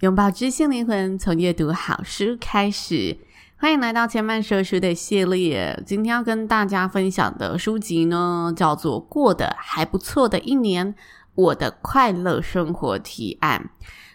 拥抱知性灵魂，从阅读好书开始。欢迎来到千曼说书的系列。今天要跟大家分享的书籍呢，叫做《过得还不错的一年：我的快乐生活提案》。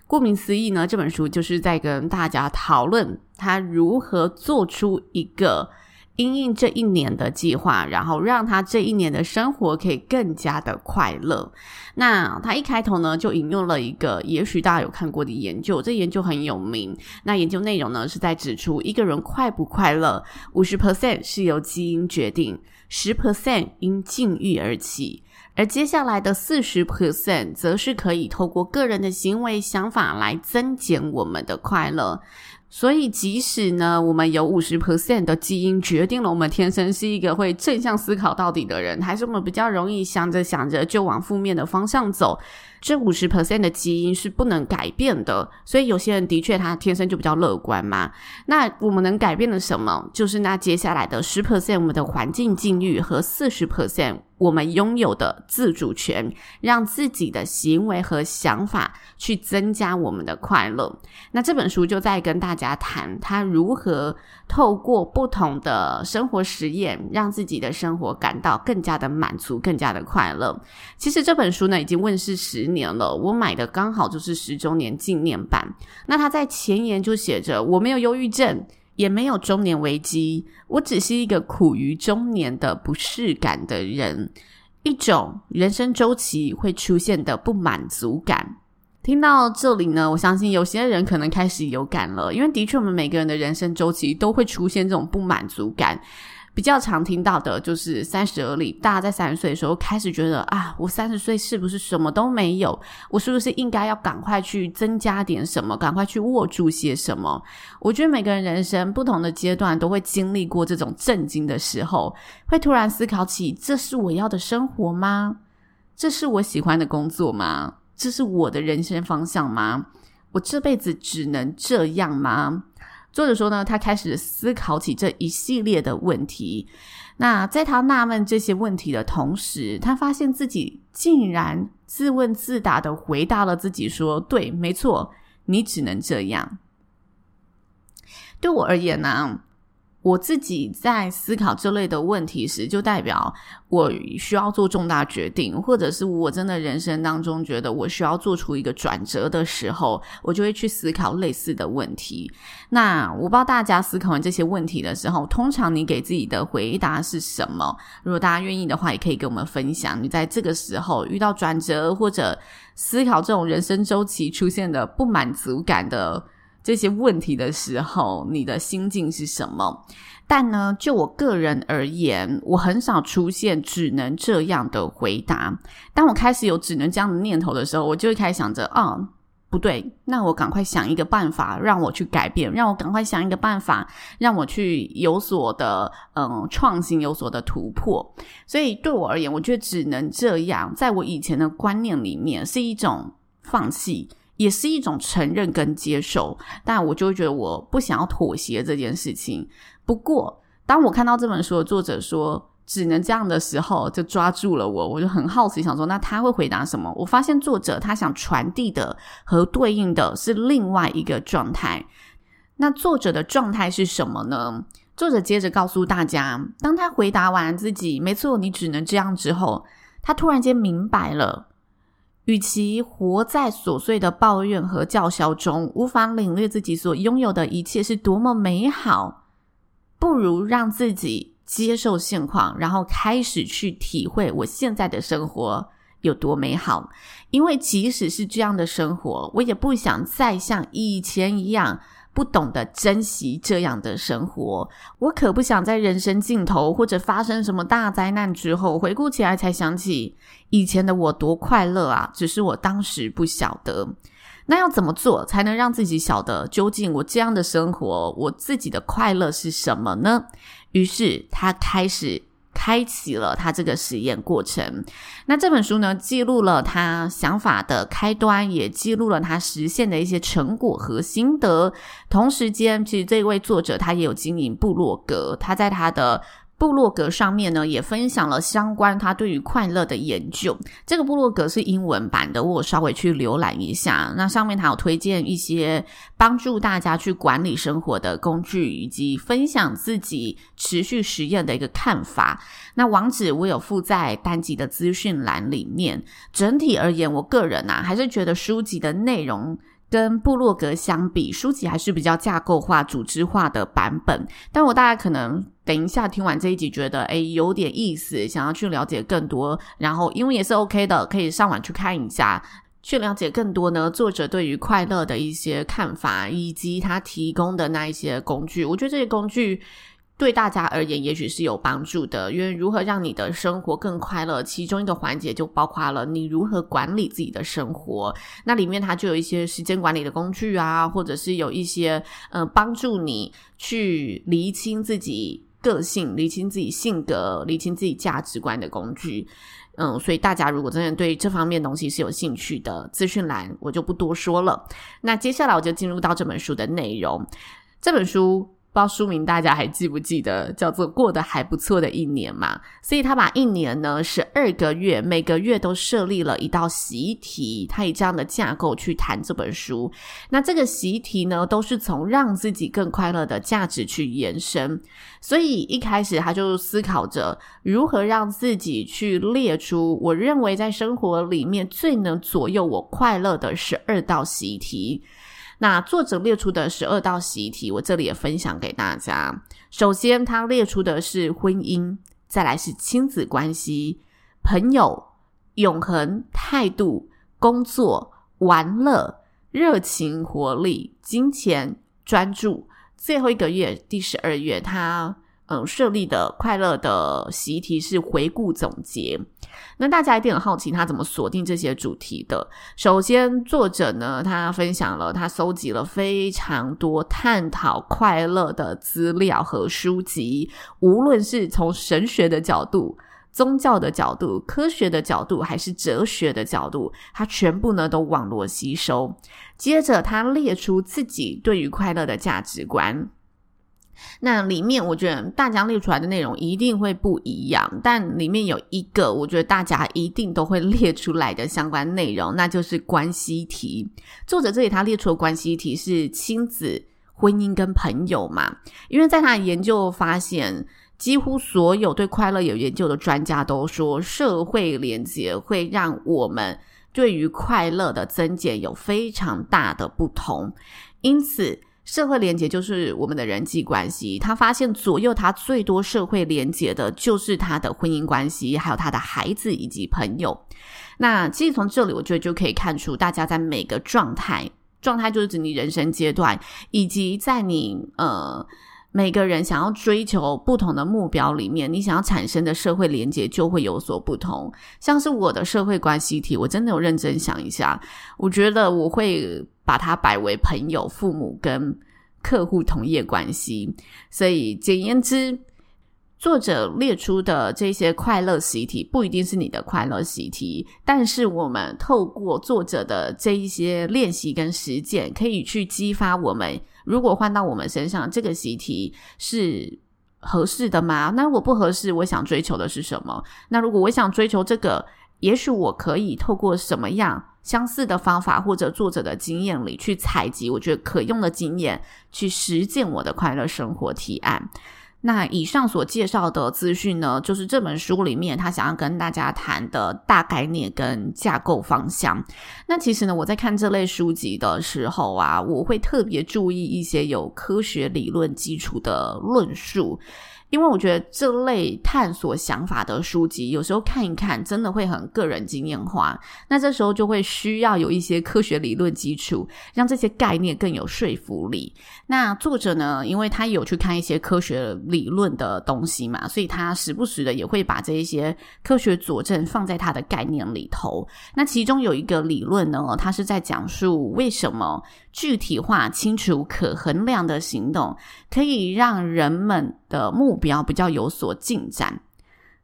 顾名思义呢，这本书就是在跟大家讨论他如何做出一个。因应这一年的计划，然后让他这一年的生活可以更加的快乐。那他一开头呢，就引用了一个也许大家有看过的研究，这研究很有名。那研究内容呢，是在指出一个人快不快乐，五十 percent 是由基因决定，十 percent 因境遇而起，而接下来的四十 percent 则是可以透过个人的行为想法来增减我们的快乐。所以，即使呢，我们有五十 percent 的基因决定了我们天生是一个会正向思考到底的人，还是我们比较容易想着想着就往负面的方向走。这五十 percent 的基因是不能改变的，所以有些人的确他天生就比较乐观嘛。那我们能改变的什么？就是那接下来的十 percent 我们的环境境遇和四十 percent 我们拥有的自主权，让自己的行为和想法去增加我们的快乐。那这本书就在跟大家谈他如何透过不同的生活实验，让自己的生活感到更加的满足，更加的快乐。其实这本书呢已经问世十年。了，我买的刚好就是十周年纪念版。那他在前言就写着：“我没有忧郁症，也没有中年危机，我只是一个苦于中年的不适感的人，一种人生周期会出现的不满足感。”听到这里呢，我相信有些人可能开始有感了，因为的确我们每个人的人生周期都会出现这种不满足感。比较常听到的就是三十而立，大家在三十岁的时候开始觉得啊，我三十岁是不是什么都没有？我是不是应该要赶快去增加点什么？赶快去握住些什么？我觉得每个人人生不同的阶段都会经历过这种震惊的时候，会突然思考起：这是我要的生活吗？这是我喜欢的工作吗？这是我的人生方向吗？我这辈子只能这样吗？作者说呢，他开始思考起这一系列的问题。那在他纳闷这些问题的同时，他发现自己竟然自问自答的回答了自己说：“对，没错，你只能这样。”对我而言呢？我自己在思考这类的问题时，就代表我需要做重大决定，或者是我真的人生当中觉得我需要做出一个转折的时候，我就会去思考类似的问题。那我不知道大家思考完这些问题的时候，通常你给自己的回答是什么？如果大家愿意的话，也可以跟我们分享，你在这个时候遇到转折或者思考这种人生周期出现的不满足感的。这些问题的时候，你的心境是什么？但呢，就我个人而言，我很少出现只能这样的回答。当我开始有只能这样的念头的时候，我就会开始想着，啊、哦，不对，那我赶快想一个办法让我去改变，让我赶快想一个办法让我去有所的嗯创新，有所的突破。所以对我而言，我觉得只能这样，在我以前的观念里面是一种放弃。也是一种承认跟接受，但我就会觉得我不想要妥协这件事情。不过，当我看到这本书的作者说只能这样的时候，就抓住了我，我就很好奇，想说那他会回答什么？我发现作者他想传递的和对应的是另外一个状态。那作者的状态是什么呢？作者接着告诉大家，当他回答完自己“没错，你只能这样”之后，他突然间明白了。与其活在琐碎的抱怨和叫嚣中，无法领略自己所拥有的一切是多么美好，不如让自己接受现况，然后开始去体会我现在的生活有多美好。因为即使是这样的生活，我也不想再像以前一样不懂得珍惜这样的生活。我可不想在人生尽头或者发生什么大灾难之后，回顾起来才想起以前的我多快乐啊！只是我当时不晓得。那要怎么做才能让自己晓得究竟我这样的生活，我自己的快乐是什么呢？于是他开始开启了他这个实验过程。那这本书呢，记录了他想法的开端，也记录了他实现的一些成果和心得。同时间，其实这位作者他也有经营部落格，他在他的。部落格上面呢，也分享了相关他对于快乐的研究。这个部落格是英文版的，我稍微去浏览一下。那上面他有推荐一些帮助大家去管理生活的工具，以及分享自己持续实验的一个看法。那网址我有附在单集的资讯栏里面。整体而言，我个人啊，还是觉得书籍的内容。跟部落格相比，书籍还是比较架构化、组织化的版本。但我大概可能等一下听完这一集，觉得诶有点意思，想要去了解更多。然后因为也是 OK 的，可以上网去看一下，去了解更多呢，作者对于快乐的一些看法，以及他提供的那一些工具。我觉得这些工具。对大家而言，也许是有帮助的，因为如何让你的生活更快乐，其中一个环节就包括了你如何管理自己的生活。那里面它就有一些时间管理的工具啊，或者是有一些呃帮助你去厘清自己个性、理清自己性格、理清自己价值观的工具。嗯，所以大家如果真的对这方面东西是有兴趣的，资讯栏我就不多说了。那接下来我就进入到这本书的内容，这本书。不知道书名大家还记不记得，叫做《过得还不错的一年》嘛？所以他把一年呢，十二个月，每个月都设立了一道习题，他以这样的架构去谈这本书。那这个习题呢，都是从让自己更快乐的价值去延伸。所以一开始他就思考着如何让自己去列出我认为在生活里面最能左右我快乐的十二道习题。那作者列出的十二道习题，我这里也分享给大家。首先，他列出的是婚姻，再来是亲子关系、朋友、永恒、态度、工作、玩乐、热情、活力、金钱、专注。最后一个月，第十二月，他。嗯，设立的快乐的习题是回顾总结。那大家一定很好奇，他怎么锁定这些主题的？首先，作者呢，他分享了他搜集了非常多探讨快乐的资料和书籍，无论是从神学的角度、宗教的角度、科学的角度，还是哲学的角度，他全部呢都网罗吸收。接着，他列出自己对于快乐的价值观。那里面，我觉得大家列出来的内容一定会不一样，但里面有一个，我觉得大家一定都会 列出来的相关内容，那就是关系题。作者这里他列出的关系题是亲子、婚姻跟朋友嘛，因为在他的研究发现，几乎所有对快乐有研究的专家都说，社会连结会让我们对于快乐的增减有非常大的不同，因此。社会连接就是我们的人际关系。他发现左右他最多社会连接的，就是他的婚姻关系，还有他的孩子以及朋友。那其实从这里，我觉得就可以看出，大家在每个状态，状态就是指你人生阶段，以及在你呃每个人想要追求不同的目标里面，你想要产生的社会连接就会有所不同。像是我的社会关系体，我真的有认真想一下，我觉得我会。把它摆为朋友、父母跟客户同业关系，所以简言之，作者列出的这些快乐习题不一定是你的快乐习题，但是我们透过作者的这一些练习跟实践，可以去激发我们。如果换到我们身上，这个习题是合适的吗？那如果不合适，我想追求的是什么？那如果我想追求这个，也许我可以透过什么样相似的方法，或者作者的经验里去采集，我觉得可用的经验，去实践我的快乐生活提案。那以上所介绍的资讯呢，就是这本书里面他想要跟大家谈的大概念跟架构方向。那其实呢，我在看这类书籍的时候啊，我会特别注意一些有科学理论基础的论述。因为我觉得这类探索想法的书籍，有时候看一看，真的会很个人经验化。那这时候就会需要有一些科学理论基础，让这些概念更有说服力。那作者呢，因为他有去看一些科学理论的东西嘛，所以他时不时的也会把这一些科学佐证放在他的概念里头。那其中有一个理论呢，他是在讲述为什么具体化、清楚、可衡量的行动可以让人们的目标比较有所进展。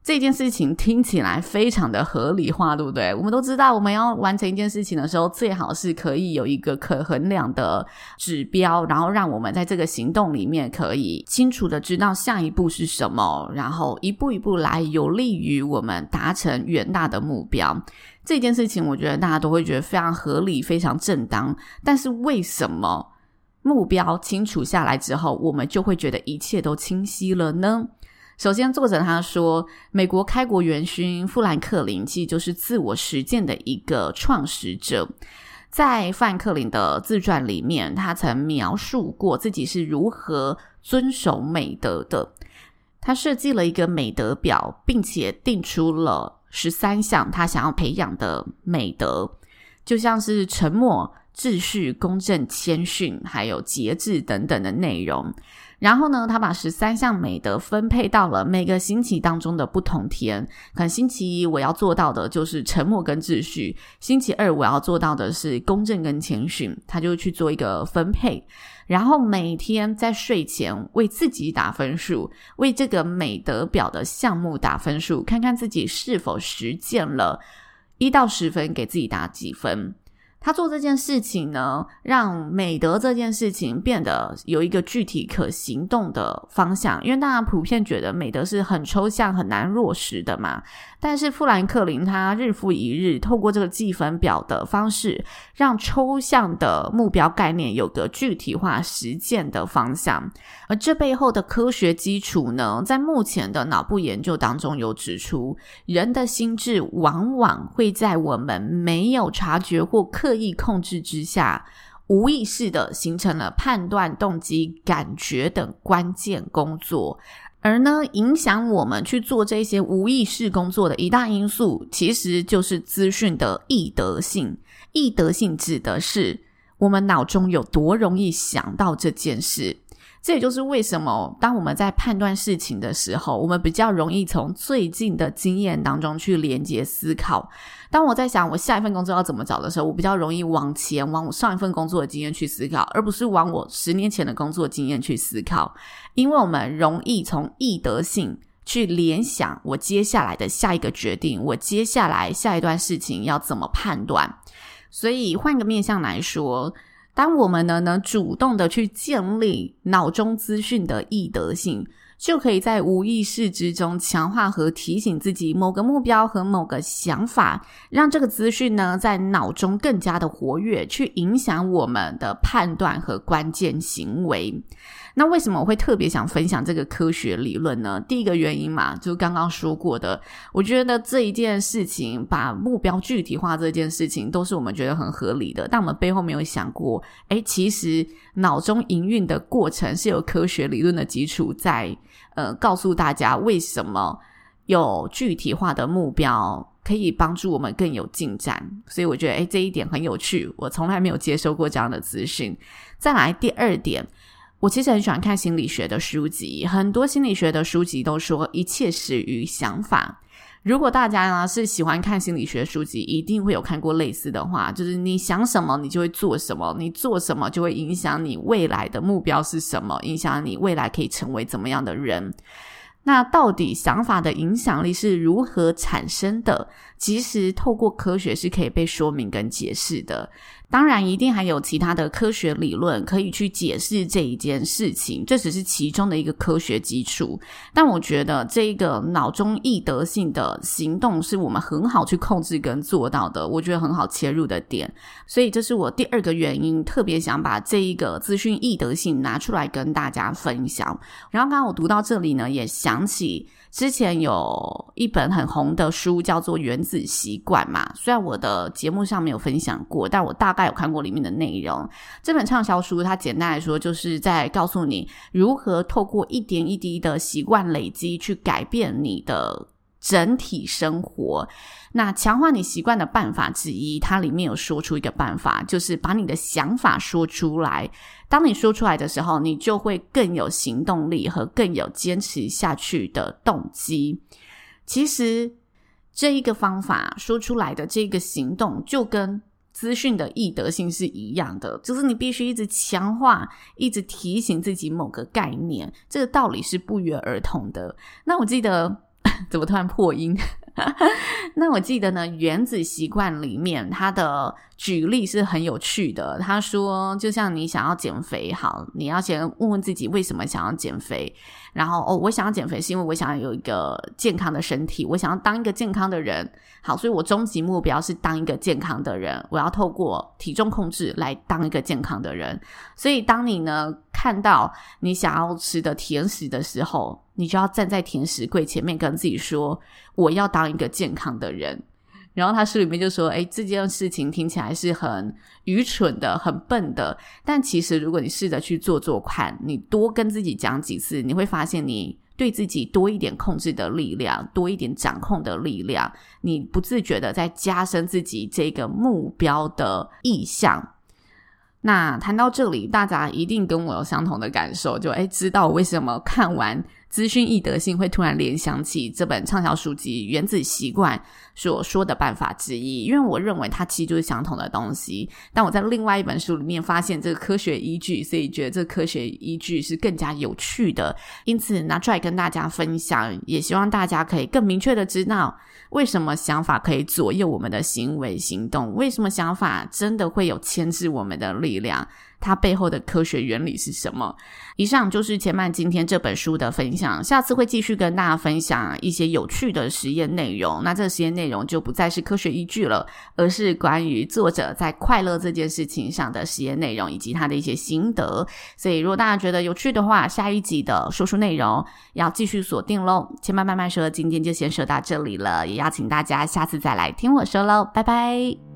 这件事情听起来非常的合理化，对不对？我们都知道，我们要完成一件事情的时候，最好是可以有一个可衡量的指标，然后让我们在这个行动里面可以清楚的知道下一步是什么，然后一步一步来，有利于我们达成远大的目标。这件事情，我觉得大家都会觉得非常合理、非常正当。但是，为什么目标清楚下来之后，我们就会觉得一切都清晰了呢？首先，作者他说，美国开国元勋富兰克林其实就是自我实践的一个创始者。在富兰克林的自传里面，他曾描述过自己是如何遵守美德的。他设计了一个美德表，并且定出了十三项他想要培养的美德，就像是沉默、秩序、公正、谦逊，还有节制等等的内容。然后呢，他把十三项美德分配到了每个星期当中的不同天。可能星期一我要做到的就是沉默跟秩序，星期二我要做到的是公正跟谦逊。他就去做一个分配，然后每天在睡前为自己打分数，为这个美德表的项目打分数，看看自己是否实践了，一到十分给自己打几分。他做这件事情呢，让美德这件事情变得有一个具体可行动的方向。因为大家普遍觉得美德是很抽象、很难落实的嘛。但是富兰克林他日复一日透过这个计分表的方式，让抽象的目标概念有个具体化实践的方向。而这背后的科学基础呢，在目前的脑部研究当中有指出，人的心智往往会在我们没有察觉或刻刻意控制之下，无意识的形成了判断、动机、感觉等关键工作，而呢，影响我们去做这些无意识工作的一大因素，其实就是资讯的易得性。易得性指的是我们脑中有多容易想到这件事。这也就是为什么，当我们在判断事情的时候，我们比较容易从最近的经验当中去连接思考。当我在想我下一份工作要怎么找的时候，我比较容易往前往我上一份工作的经验去思考，而不是往我十年前的工作经验去思考。因为我们容易从易得性去联想我接下来的下一个决定，我接下来下一段事情要怎么判断。所以换个面向来说。当我们呢能主动的去建立脑中资讯的易得性，就可以在无意识之中强化和提醒自己某个目标和某个想法，让这个资讯呢在脑中更加的活跃，去影响我们的判断和关键行为。那为什么我会特别想分享这个科学理论呢？第一个原因嘛，就刚刚说过的，我觉得这一件事情把目标具体化这件事情，都是我们觉得很合理的。但我们背后没有想过，诶，其实脑中营运的过程是有科学理论的基础在，呃，告诉大家为什么有具体化的目标可以帮助我们更有进展。所以我觉得，诶，这一点很有趣，我从来没有接收过这样的资讯。再来第二点。我其实很喜欢看心理学的书籍，很多心理学的书籍都说一切始于想法。如果大家呢是喜欢看心理学书籍，一定会有看过类似的话，就是你想什么，你就会做什么，你做什么就会影响你未来的目标是什么，影响你未来可以成为怎么样的人。那到底想法的影响力是如何产生的？其实透过科学是可以被说明跟解释的。当然，一定还有其他的科学理论可以去解释这一件事情，这只是其中的一个科学基础。但我觉得这个脑中易得性的行动是我们很好去控制跟做到的，我觉得很好切入的点。所以这是我第二个原因，特别想把这一个资讯易得性拿出来跟大家分享。然后刚刚我读到这里呢，也想起。之前有一本很红的书叫做《原子习惯》嘛，虽然我的节目上没有分享过，但我大概有看过里面的内容。这本畅销书，它简单来说就是在告诉你如何透过一点一滴的习惯累积，去改变你的整体生活。那强化你习惯的办法之一，它里面有说出一个办法，就是把你的想法说出来。当你说出来的时候，你就会更有行动力和更有坚持下去的动机。其实这一个方法说出来的这个行动，就跟资讯的易得性是一样的，就是你必须一直强化，一直提醒自己某个概念，这个道理是不约而同的。那我记得，怎么突然破音？那我记得呢，《原子习惯》里面他的举例是很有趣的。他说，就像你想要减肥，好，你要先问问自己为什么想要减肥。然后，哦，我想要减肥是因为我想要有一个健康的身体，我想要当一个健康的人。好，所以我终极目标是当一个健康的人。我要透过体重控制来当一个健康的人。所以，当你呢看到你想要吃的甜食的时候，你就要站在甜食柜前面跟自己说：“我要当一个健康的人。”然后他书里面就说：“诶，这件事情听起来是很愚蠢的、很笨的，但其实如果你试着去做做看，你多跟自己讲几次，你会发现你对自己多一点控制的力量，多一点掌控的力量，你不自觉的在加深自己这个目标的意向。”那谈到这里，大家一定跟我有相同的感受，就诶，知道为什么看完资讯易得性会突然联想起这本畅销书籍《原子习惯》所说的办法之一，因为我认为它其实就是相同的东西。但我在另外一本书里面发现这个科学依据，所以觉得这个科学依据是更加有趣的，因此拿出来跟大家分享，也希望大家可以更明确的知道。为什么想法可以左右我们的行为行动？为什么想法真的会有牵制我们的力量？它背后的科学原理是什么？以上就是千曼今天这本书的分享，下次会继续跟大家分享一些有趣的实验内容。那这个实验内容就不再是科学依据了，而是关于作者在快乐这件事情上的实验内容以及他的一些心得。所以，如果大家觉得有趣的话，下一集的说书内容要继续锁定喽。千曼慢慢说，今天就先说到这里了，也邀请大家下次再来听我说喽，拜拜。